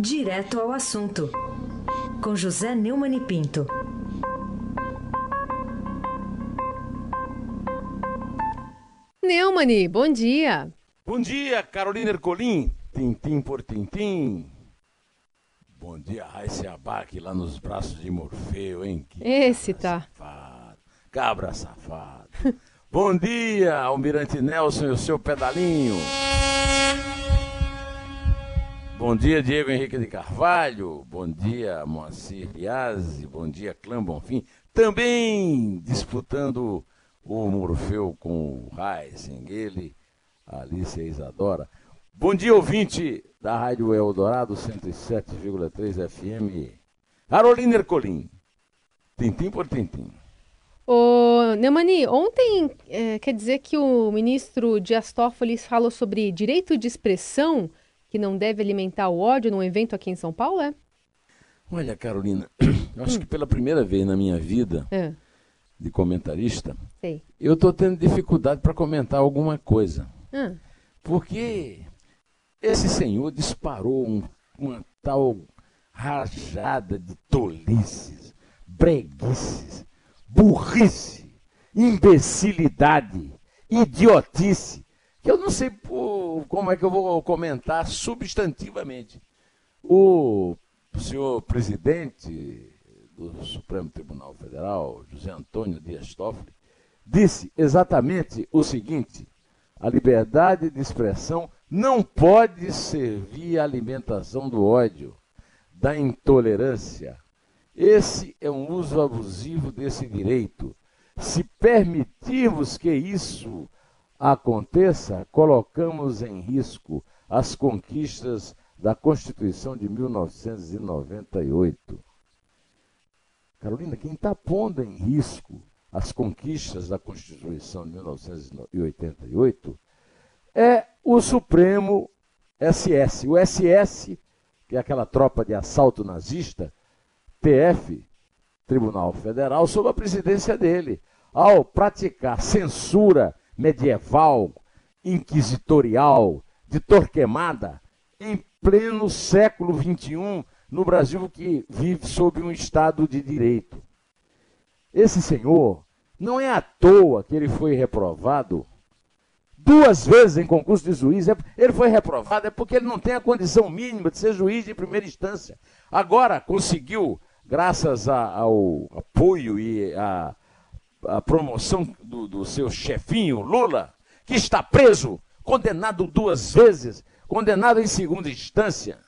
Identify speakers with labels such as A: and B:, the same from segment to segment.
A: Direto ao assunto, com José Neumann e Pinto.
B: Neumani, bom dia.
C: Bom dia, Carolina Ercolim, tintim por tintim. Bom dia, Raíssa Abac, lá nos braços de Morfeu, hein? Que
B: Esse tá.
C: Safado, cabra safado. Bom dia, Almirante Nelson e o seu pedalinho. Bom dia, Diego Henrique de Carvalho. Bom dia, Moacir Biasi. Bom dia, Clã Bonfim. Também disputando o Morfeu com o Heisen, ele, Alice Isadora. Bom dia, ouvinte da Rádio Eldorado 107,3 FM. Carolina Ercolim. Tintim por tintim.
B: Ô, Neumani, ontem é, quer dizer que o ministro Dias Toffoli falou sobre direito de expressão que não deve alimentar o ódio num evento aqui em São Paulo, é?
C: Olha, Carolina, eu acho que pela primeira vez na minha vida
B: É,
C: de comentarista,
B: sei.
C: eu estou tendo dificuldade para comentar alguma coisa.
B: Ah,
C: Porque esse senhor disparou um- uma tal rajada de tolices, breguices, burrice, imbecilidade, idiotice, que eu não sei pô, como é que eu vou comentar substantivamente. O senhor presidente do Supremo Tribunal Federal, José Antônio Dias Toffoli, disse exatamente o seguinte: a liberdade de expressão não pode servir à alimentação do ódio, da intolerância. Esse é um uso abusivo desse direito. Se permitirmos que isso aconteça, colocamos em risco as conquistas da Constituição de 1998. Carolina, quem está pondo em risco as conquistas da Constituição de 1988 é o Supremo SS. O SS, que é aquela tropa de assalto nazista, TF, Tribunal Federal, sob a presidência dele, ao praticar censura medieval, inquisitorial, de Torquemada, em pleno século XXI, no Brasil que vive sob um Estado de Direito. Esse senhor, não é à toa que ele foi reprovado duas vezes em concurso de juiz. É- Ele foi reprovado é porque ele não tem a condição mínima de ser juiz de primeira instância. Agora conseguiu, graças a- ao apoio e à à promoção do, do seu chefinho Lula, que está preso, condenado duas vezes, condenado em segunda instância,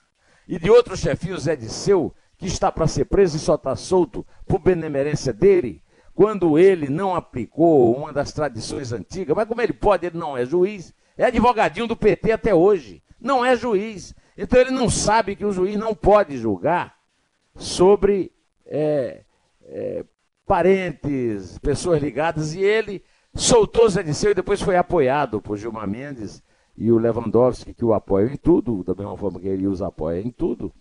C: e de outro chefinho, Zé Disseu, que está para ser preso e só está solto por benemerência dele, quando ele não aplicou uma das tradições antigas. Mas como ele pode, ele não é juiz, é advogadinho do PT até hoje, não é juiz. Então ele não sabe que o juiz não pode julgar sobre é, é, parentes, pessoas ligadas, e ele soltou Zé Disseu e depois foi apoiado por Gilmar Mendes e o Lewandowski, que o apoiam em tudo, da mesma forma que ele os apoia em tudo.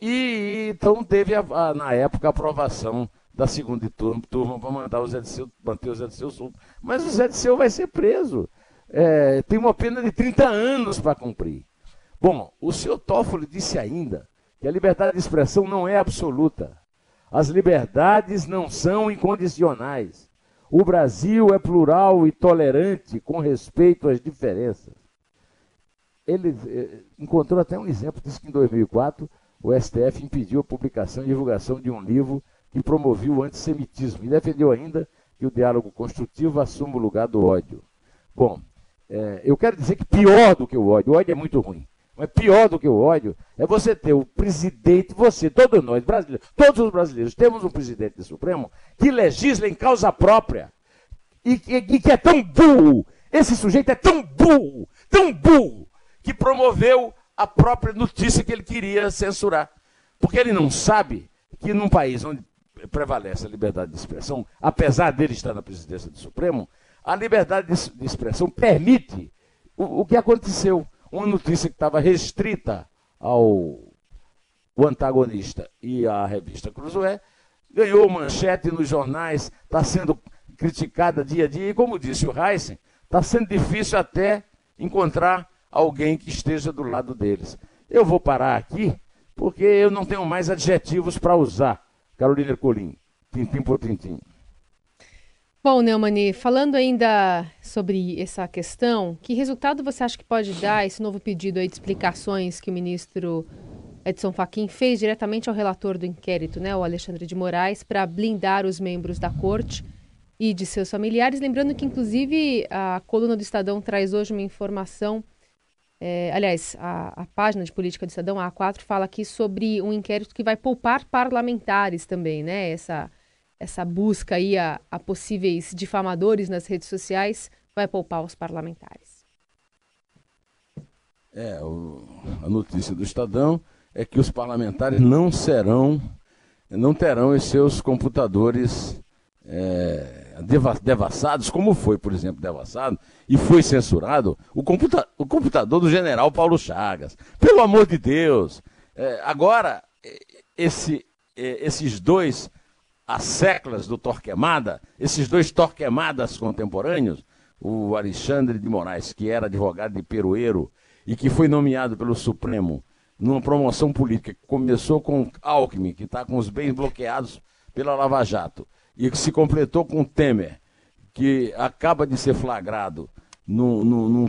C: E então teve, a- a- na época, a aprovação da segunda turma, turma para mandar o Zé Disseu, manter o Zé Disseu solto. Mas o Zé Disseu vai ser preso. É, tem uma pena de 30 anos para cumprir. Bom, o senhor Toffoli disse ainda que a liberdade de expressão não é absoluta. As liberdades não são incondicionais. O Brasil é plural e tolerante com respeito às diferenças. Ele eh, encontrou até um exemplo, disse que em 2004 o STF impediu a publicação e divulgação de um livro que promovia o antissemitismo e defendeu ainda que o diálogo construtivo assuma o lugar do ódio. Bom, eh, eu quero dizer que pior do que o ódio, o ódio é muito ruim, mas pior do que o ódio é você ter o presidente, você, todos nós brasileiros, todos os brasileiros, temos um presidente do Supremo que legisla em causa própria e que, e que é tão burro, esse sujeito é tão burro, tão burro, que promoveu a própria notícia que ele queria censurar. Porque ele não sabe que num país onde prevalece a liberdade de expressão, apesar dele estar na presidência do Supremo, a liberdade de, de expressão permite o, o que aconteceu. Uma notícia que estava restrita ao antagonista e a revista Cruzoé, ganhou manchete nos jornais, está sendo criticada dia a dia, e como disse o Heisen, está sendo difícil até encontrar alguém que esteja do lado deles. Eu vou parar aqui porque eu não tenho mais adjetivos para usar. Carolina Ercolim, tintim por tintim.
B: Bom, Neumani, falando ainda sobre essa questão, que resultado você acha que pode dar esse novo pedido de explicações que o ministro Edson Fachin fez diretamente ao relator do inquérito, né, o Alexandre de Moraes, para blindar os membros da corte e de seus familiares? Lembrando que, inclusive, a coluna do Estadão traz hoje uma informação é, aliás, a, a, página de política do Estadão, a A4, fala aqui sobre um inquérito que vai poupar parlamentares também, né? Essa, essa busca aí a, a possíveis difamadores nas redes sociais vai poupar os parlamentares.
C: É, o, a notícia do Estadão é que os parlamentares não serão, não terão os seus computadores é, devassados, como foi, por exemplo, devassado e foi censurado o, computa o computador do general Paulo Chagas. Pelo amor de Deus! É, agora, esse, esses dois asseclas do Torquemada, esses dois Torquemadas contemporâneos, o Alexandre de Moraes, que era advogado de Peroeiro e que foi nomeado pelo Supremo numa promoção política que começou com Alckmin, que está com os bens bloqueados pela Lava Jato, e que se completou com Temer, que acaba de ser flagrado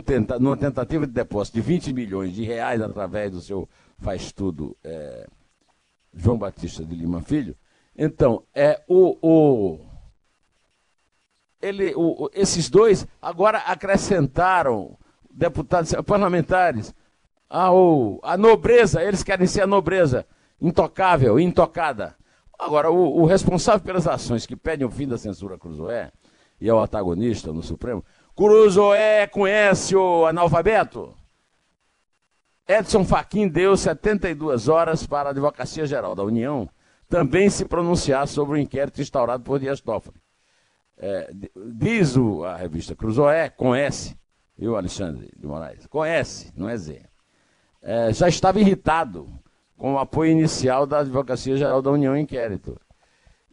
C: tenta, numa tentativa de depósito de 20 milhões de reais através do seu faz tudo é, João Batista de Lima Filho. Então, é o, o ele, o, esses dois agora acrescentaram deputados parlamentares ao, a nobreza, eles querem ser a nobreza intocável, intocada. Agora, o, o, responsável pelas ações que pedem o fim da censura Cruzoé, e é o antagonista no Supremo, Cruzoé conhece o analfabeto? Edson Fachin deu 72 horas para a Advocacia Geral da União também se pronunciar sobre o inquérito instaurado por Dias Toffoli. É, diz o, a revista Cruzoé, conhece, viu, Alexandre de Moraes? Conhece, não é Zé. É, já estava irritado com o apoio inicial da Advocacia Geral da União Inquérito.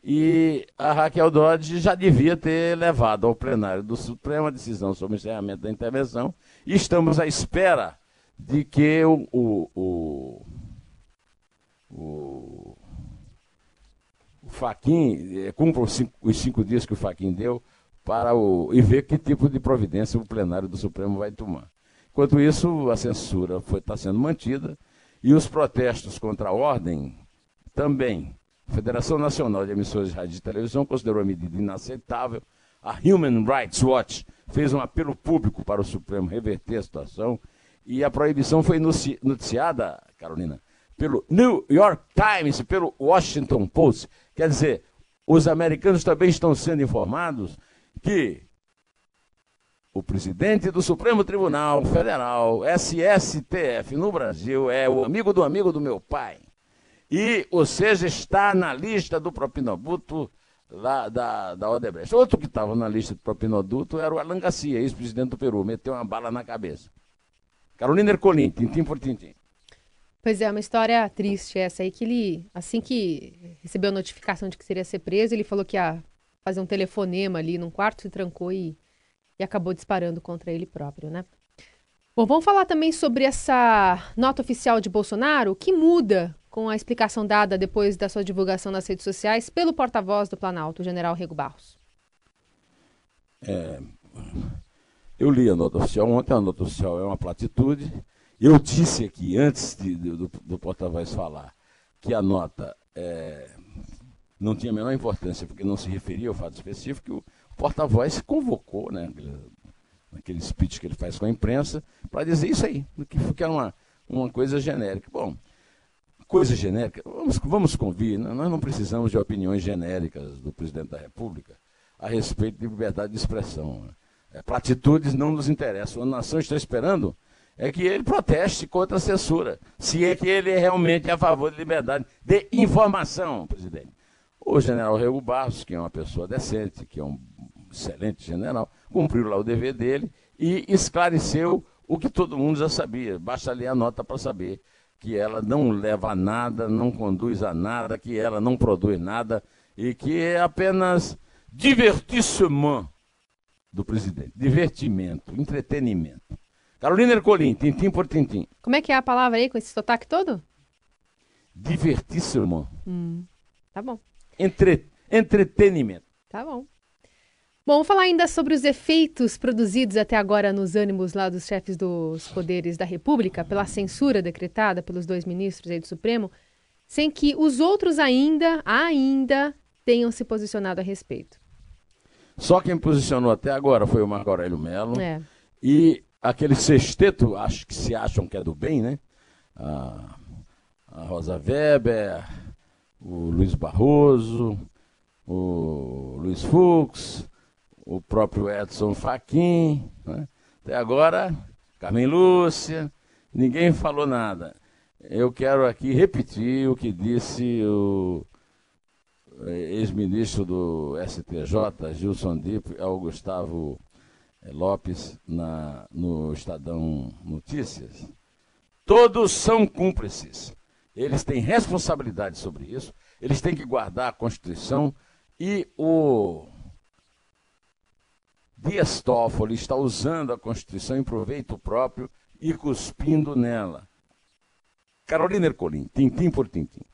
C: E a Raquel Dodge já devia ter levado ao plenário do Supremo a decisão sobre o encerramento da intervenção. E estamos à espera de que o, o, o, o, o Faquin eh, cumpra os cinco, os cinco dias que o Faquin deu para o, e ver que tipo de providência o plenário do Supremo vai tomar. Enquanto isso, a censura está sendo mantida e os protestos contra a ordem também. A Federação Nacional de Emissoras de Rádio e Televisão considerou a medida inaceitável. A Human Rights Watch fez um apelo público para o Supremo reverter a situação. E a proibição foi noticiada, Carolina, pelo New York Times, pelo Washington Post. Quer dizer, os americanos também estão sendo informados que o presidente do Supremo Tribunal Federal, SSTF, no Brasil, é o amigo do amigo do meu pai. E, ou seja, está na lista do propinoduto lá da, da Odebrecht. Outro que estava na lista do propinoduto era o Alan Garcia, ex-presidente do Peru, meteu uma bala na cabeça. Carolina Ercolim, tintim por tintim.
B: Pois é, uma história triste essa aí, que ele, assim que recebeu a notificação de que seria ser preso, ele falou que ia fazer um telefonema ali num quarto, se trancou e e acabou disparando contra ele próprio, né? Bom, vamos falar também sobre essa nota oficial de Bolsonaro, que muda com a explicação dada depois da sua divulgação nas redes sociais pelo porta-voz do Planalto, o general Rego Barros.
C: É, eu li a nota oficial ontem, a nota oficial é uma platitude. Eu disse aqui, antes de, do, do porta-voz falar, que a nota é, não tinha a menor importância, porque não se referia ao fato específico, o porta-voz convocou, né, naquele speech que ele faz com a imprensa, para dizer isso aí, que, que era uma, uma coisa genérica. Bom, coisa genérica, vamos, vamos convir, né, nós não precisamos de opiniões genéricas do presidente da República a respeito de liberdade de expressão. Né. É, platitudes não nos interessam. A nação está esperando é que ele proteste contra a censura, se é que ele é realmente a favor de liberdade de informação, presidente. O general Rego Barros, que é uma pessoa decente, que é um excelente general, cumpriu lá o dever dele e esclareceu o que todo mundo já sabia. Basta ler a nota para saber que ela não leva a nada, não conduz a nada, que ela não produz nada e que é apenas divertissement do presidente. Divertimento, entretenimento. Carolina Ercolim, tintim por tintim.
B: Como é que é a palavra aí com esse sotaque todo?
C: divertissement.
B: Hum, tá bom.
C: Entre, entretenimento.
B: Tá bom. Bom, vamos falar ainda sobre os efeitos produzidos até agora nos ânimos lá dos chefes dos poderes da República pela censura decretada pelos dois ministros aí do Supremo, sem que os outros ainda, ainda tenham se posicionado a respeito.
C: Só quem posicionou até agora foi o Marco Aurélio Mello.
B: É.
C: E aquele sexteto, acho que se acham que é do bem, né? A, a Rosa Weber, o Luiz Barroso, o Luiz Fux, o próprio Edson Fachin. Né? Até agora, Carmen Lúcia, ninguém falou nada. Eu quero aqui repetir o que disse o ex-ministro do STJ, Gilson Dip, ao Gustavo eh, Lopes, na, no Estadão Notícias. Todos são cúmplices. Eles têm responsabilidade sobre isso, eles têm que guardar a Constituição e o Dias Toffoli está usando a Constituição em proveito próprio e cuspindo nela. Carolina Ercolim, tintim por tintim.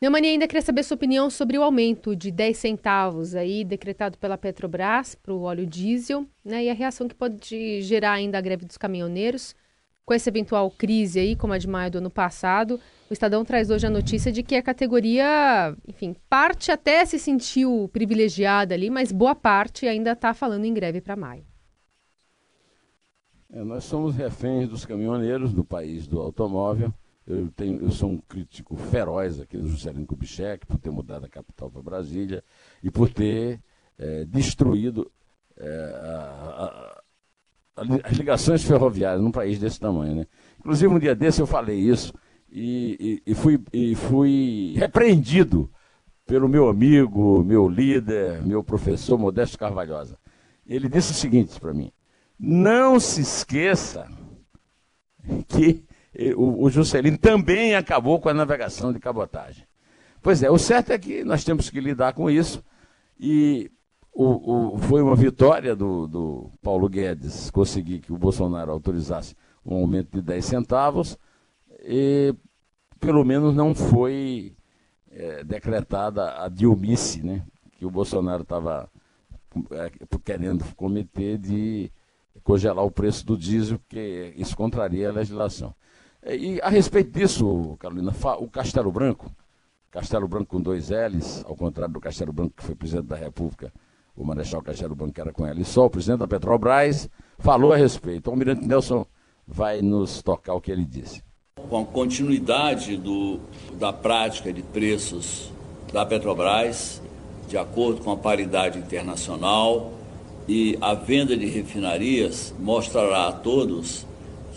B: Neumani ainda queria saber sua opinião sobre o aumento de 10 centavos aí decretado pela Petrobras para o óleo diesel, né? E a reação que pode gerar ainda a greve dos caminhoneiros com essa eventual crise aí, como a de maio do ano passado. O Estadão traz hoje a notícia de que a categoria, enfim, parte até se sentiu privilegiada ali, mas boa parte ainda está falando em greve para maio.
C: É, nós somos reféns dos caminhoneiros do país do automóvel. Eu, tenho, eu sou um crítico feroz aqui do Juscelino Kubitschek por ter mudado a capital para Brasília e por ter é, destruído é, a, a, as ligações ferroviárias num país desse tamanho. Né? Inclusive, um dia desse eu falei isso e, e, e, fui, e fui repreendido pelo meu amigo, meu líder, meu professor Modesto Carvalhosa. Ele disse o seguinte para mim: não se esqueça que o, o Juscelino também acabou com a navegação de cabotagem. Pois é, o certo é que nós temos que lidar com isso. E o, o, foi uma vitória do, do, Paulo Guedes conseguir que o Bolsonaro autorizasse um aumento de 10 centavos, e pelo menos não foi é, decretada a diomice né, que o Bolsonaro estava é, querendo cometer de congelar o preço do diesel, porque isso contraria a legislação. É, e a respeito disso, Carolina, o Castelo Branco, Castelo Branco com dois L's, ao contrário do Castelo Branco que foi presidente da República, o Marechal Castelo Branco era com L só, o presidente da Petrobras, falou a respeito. O Almirante Nelson vai nos tocar o que ele disse.
D: Com a continuidade do, da prática de preços da Petrobras, de acordo com a paridade internacional, e a venda de refinarias mostrará a todos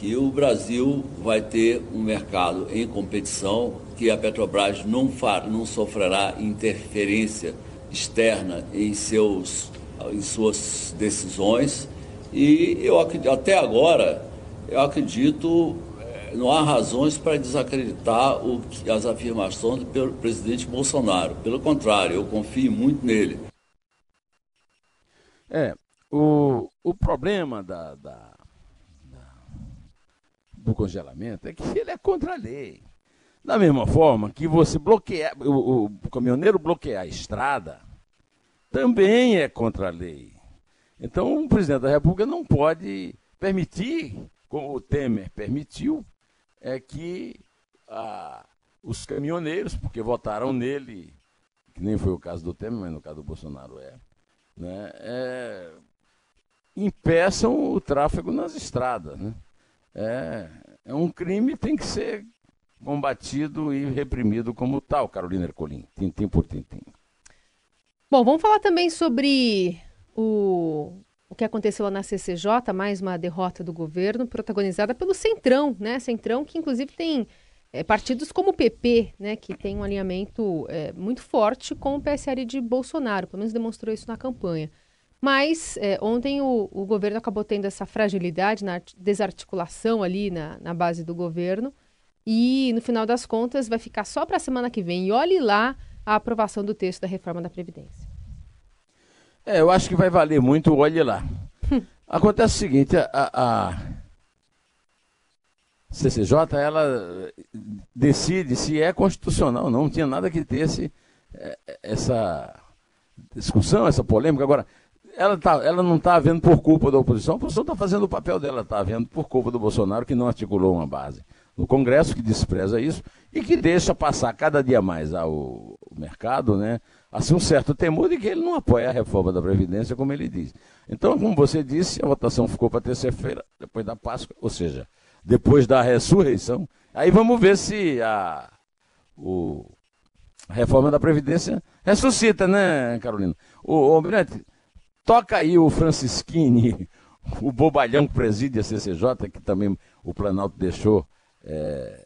D: que o Brasil vai ter um mercado em competição, que a Petrobras não, far, não sofrerá interferência externa em, seus, em suas decisões. E eu até agora, eu acredito, eh, não há razões para desacreditar o, as afirmações do presidente Bolsonaro. Pelo contrário, eu confio muito nele.
C: É, o, o problema da, da do congelamento é que ele é contra a lei. Da mesma forma que você bloquear, o, o caminhoneiro bloquear a estrada também é contra a lei. Então o presidente da República não pode permitir, como o Temer permitiu, é que ah, os caminhoneiros, porque votaram nele, que nem foi o caso do Temer, mas no caso do Bolsonaro é, né, é impeçam o tráfego nas estradas. Né? É, é um crime tem que ser combatido e reprimido como tal, Carolina Ercolim, tintim por tintim.
B: Bom, vamos falar também sobre o, o que aconteceu lá na CCJ, mais uma derrota do governo, protagonizada pelo Centrão, né? Centrão que inclusive tem é, partidos como o PP, né, que tem um alinhamento é, muito forte com o PSL de Bolsonaro, pelo menos demonstrou isso na campanha. Mas é, ontem o, o, governo acabou tendo essa fragilidade na desarticulação ali na, na base do governo. E, no final das contas, vai ficar só para a semana que vem. E olhe lá a aprovação do texto da reforma da Previdência.
C: É, eu acho que vai valer muito olhe lá. Acontece o seguinte, a, a, CCJ ela decide se é constitucional ou não. Não tinha nada que ter esse, é, essa discussão, essa polêmica. Agora, ela, tá, ela não está havendo por culpa da oposição, a oposição está fazendo o papel dela, está havendo por culpa do Bolsonaro, que não articulou uma base no Congresso, que despreza isso e que deixa passar cada dia mais ao, mercado, né? Assim, um certo temor de que ele não apoia a reforma da Previdência, como ele diz. Então, como você disse, a votação ficou para terça-feira, depois da Páscoa, ou seja, depois da ressurreição. Aí vamos ver se a, o, a reforma da Previdência ressuscita, né, Carolina? O, o toca aí o Francisquini, o bobalhão que preside a CCJ, que também o Planalto deixou é,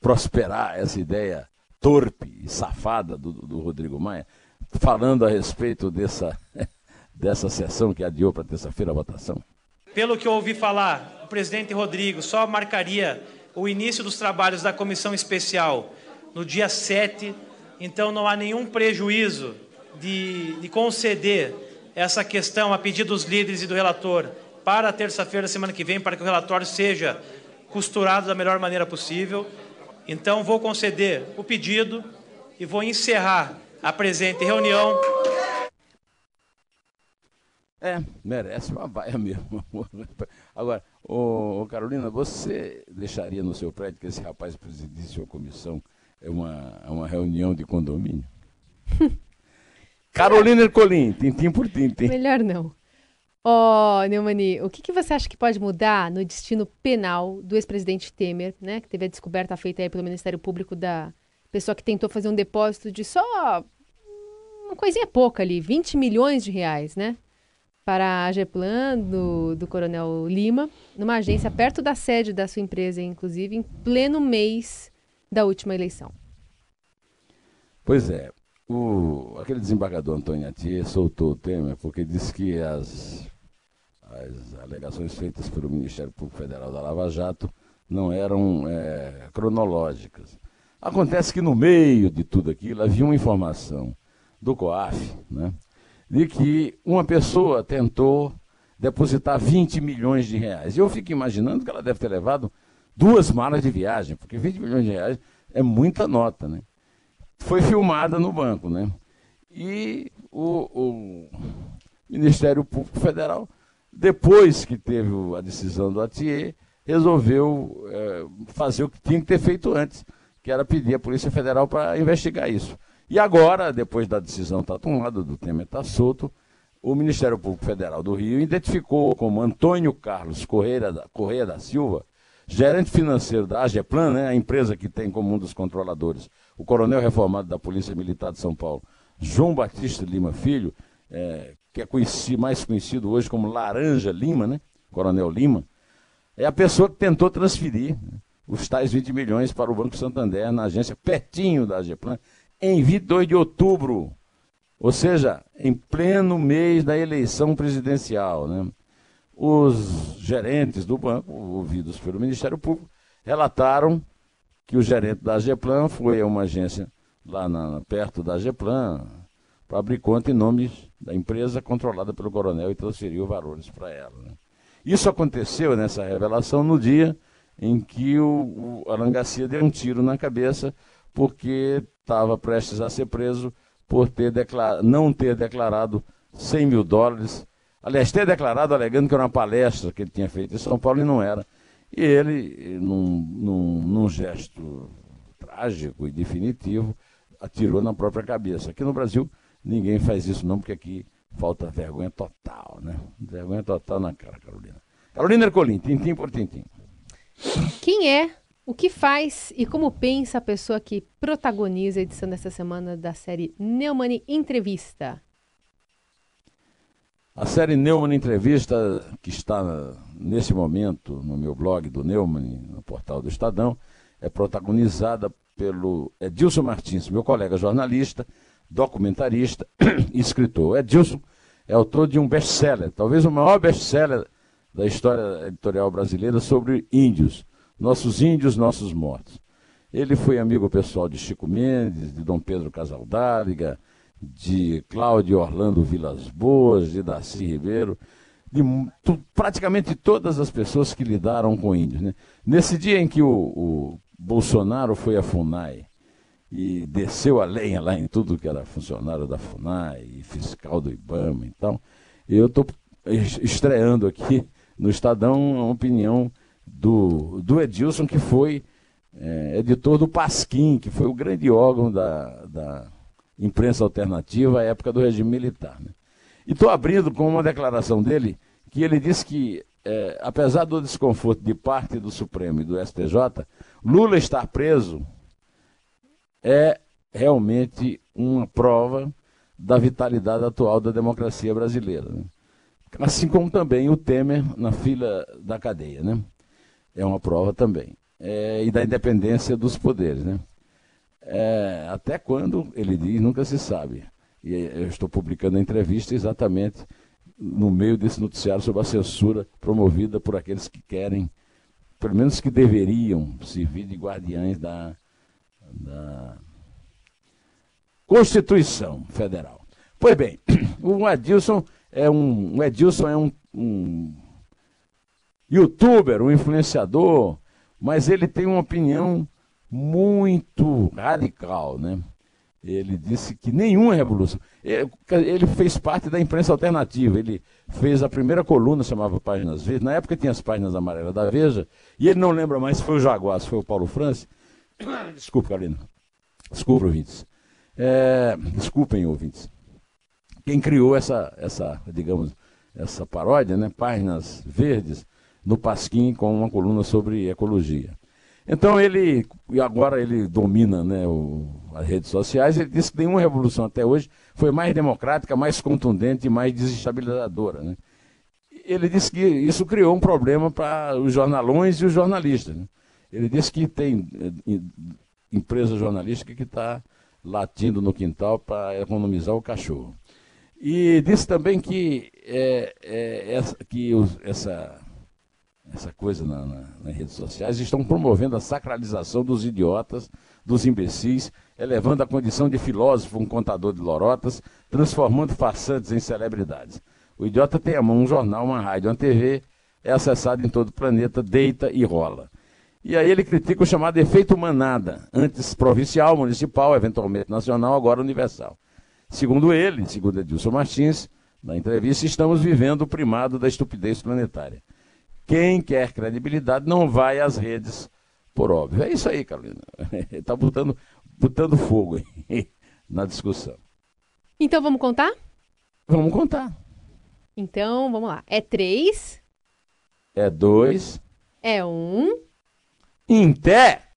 C: prosperar essa ideia torpe e safada do, do Rodrigo Maia, falando a respeito dessa, dessa sessão que adiou para terça-feira a votação?
E: Pelo que eu ouvi falar, o presidente Rodrigo só marcaria o início dos trabalhos da comissão especial no dia 7, então não há nenhum prejuízo de, de conceder essa questão a pedido dos líderes e do relator para terça-feira, semana que vem, para que o relatório seja costurado da melhor maneira possível. Então, vou conceder o pedido e vou encerrar a presente reunião.
C: É, merece uma baia mesmo. Agora, ô, ô, Carolina, você deixaria no seu prédio que esse rapaz presidisse uma comissão, é uma, é uma reunião de condomínio? Carolina Ercolim, tintim por tintim.
B: Melhor não. Ó, oh, Neumani, o que, que, você acha que pode mudar no destino penal do ex-presidente Temer, né? Que teve a descoberta feita aí pelo Ministério Público da pessoa que tentou fazer um depósito de só uma coisinha pouca ali, 20 milhões de reais, né? Para a Geplan do, do Coronel Lima, numa agência perto da sede da sua empresa, inclusive, em pleno mês da última eleição.
C: Pois é, o, aquele desembargador Antônio Atier soltou o Temer porque disse que as, as alegações feitas pelo Ministério Público Federal da Lava Jato não eram é, cronológicas. Acontece que no meio de tudo aquilo havia uma informação do COAF, né, de que uma pessoa tentou depositar 20 milhões de reais. Eu fico imaginando que ela deve ter levado duas malas de viagem, porque 20 milhões de reais é muita nota, né? Foi filmada no banco, né? E o, o Ministério Público Federal, depois que teve a decisão do Atier, resolveu é, fazer o que tinha que ter feito antes, que era pedir à Polícia Federal para investigar isso. E agora, depois da decisão estar tá tomada, do Temer estar tá solto, o Ministério Público Federal do Rio identificou como Antônio Carlos Correia da, Correia da Silva, gerente financeiro da AGEPLAN, né, a empresa que tem como um dos controladores o coronel reformado da Polícia Militar de São Paulo, João Batista Lima Filho, é, que é conhecido, mais conhecido hoje como Laranja Lima, né? Coronel Lima, é a pessoa que tentou transferir né, os tais 20 milhões para o Banco Santander, na agência pertinho da AGEPLAN, em 22 de outubro, ou seja, em pleno mês da eleição presidencial. Né? Os gerentes do banco, ouvidos pelo Ministério Público, relataram que o gerente da Geplan foi a uma agência lá na, perto da Geplan para abrir conta em nome da empresa controlada pelo coronel e transferiu valores para ela. Né? Isso aconteceu nessa revelação no dia em que o, o Arangacia deu um tiro na cabeça porque estava prestes a ser preso por ter não ter declarado 100 mil dólares. Aliás, ter declarado alegando que era uma palestra que ele tinha feito em São Paulo e não era. E ele, num, num, num gesto trágico e definitivo, atirou na própria cabeça. Aqui no Brasil, ninguém faz isso não, porque aqui falta vergonha total, né? Vergonha total na cara, Carolina. Carolina Ercolim, tintim por tintim.
B: Quem é, o que faz e como pensa a pessoa que protagoniza a edição desta semana da série Neumann Entrevista?
C: A série Neumann Entrevista, que está nesse momento no meu blog do Neumann, no portal do Estadão, é protagonizada pelo Edilson Martins, meu colega jornalista, documentarista e escritor. Edilson é autor de um best-seller, talvez o maior best-seller da história editorial brasileira sobre índios, nossos índios, nossos mortos. Ele foi amigo pessoal de Chico Mendes, de Dom Pedro Casaldáliga, de Cláudio Orlando Vilas Boas, de Darcy Ribeiro. de praticamente todas as pessoas que lidaram com índios. Né? Nesse dia em que o, o Bolsonaro foi à FUNAI e desceu a lenha lá em tudo que era funcionário da FUNAI e fiscal do IBAMA e tal, eu estou estreando aqui no Estadão a opinião do, do Edilson, que foi é, editor do Pasquim, que foi o grande órgão da, da imprensa alternativa à época do regime militar. Né? E estou abrindo com uma declaração dele, que ele disse que, é, apesar do desconforto de parte do Supremo e do STJ, Lula estar preso é realmente uma prova da vitalidade atual da democracia brasileira. Né? Assim como também o Temer na fila da cadeia. Né? É uma prova também. É, e da independência dos poderes. Né? É, até quando, ele diz, nunca se sabe. E eu estou publicando a entrevista exatamente no meio desse noticiário sobre a censura promovida por aqueles que querem, pelo menos que deveriam servir de guardiães da, da Constituição Federal. Pois bem, o Edilson é um, o Edilson é um, um youtuber, um influenciador, mas ele tem uma opinião muito radical, né? Ele disse que nenhuma revolução. Ele fez parte da imprensa alternativa. Ele fez a primeira coluna, chamava Páginas Verdes. Na época tinha as páginas amarelas da Veja. E ele não lembra mais se foi o Jaguar, se foi o Paulo França. Desculpa, Carolina. Desculpa, ouvintes. É, desculpem, ouvintes. Quem criou essa, essa, digamos, essa paródia, né? Páginas Verdes, no Pasquim, com uma coluna sobre ecologia. Então ele, e agora ele domina né, o, as redes sociais, ele disse que nenhuma revolução até hoje foi mais democrática, mais contundente e mais desestabilizadora. Né? Ele disse que isso criou um problema para os jornalões e os jornalistas. Né? Ele disse que tem eh, empresa jornalística que está latindo no quintal para economizar o cachorro. E disse também que, é, é, essa, que os, essa essa coisa na, na, nas redes sociais, estão promovendo a sacralização dos idiotas, dos imbecis, elevando a condição de filósofo um contador de lorotas, transformando farsantes em celebridades. O idiota tem a mão um jornal, uma rádio, uma TV, é acessado em todo o planeta, deita e rola. E aí ele critica o chamado efeito manada, antes provincial, municipal, eventualmente nacional, agora universal. Segundo ele, segundo Edilson Martins, na entrevista, estamos vivendo o primado da estupidez planetária. Quem quer credibilidade não vai às redes, por óbvio. É isso aí, Carolina. Está botando, botando fogo na discussão.
B: Então vamos contar?
C: Vamos contar.
B: Então, vamos lá. É três.
C: É dois.
B: É um.
C: Em pé.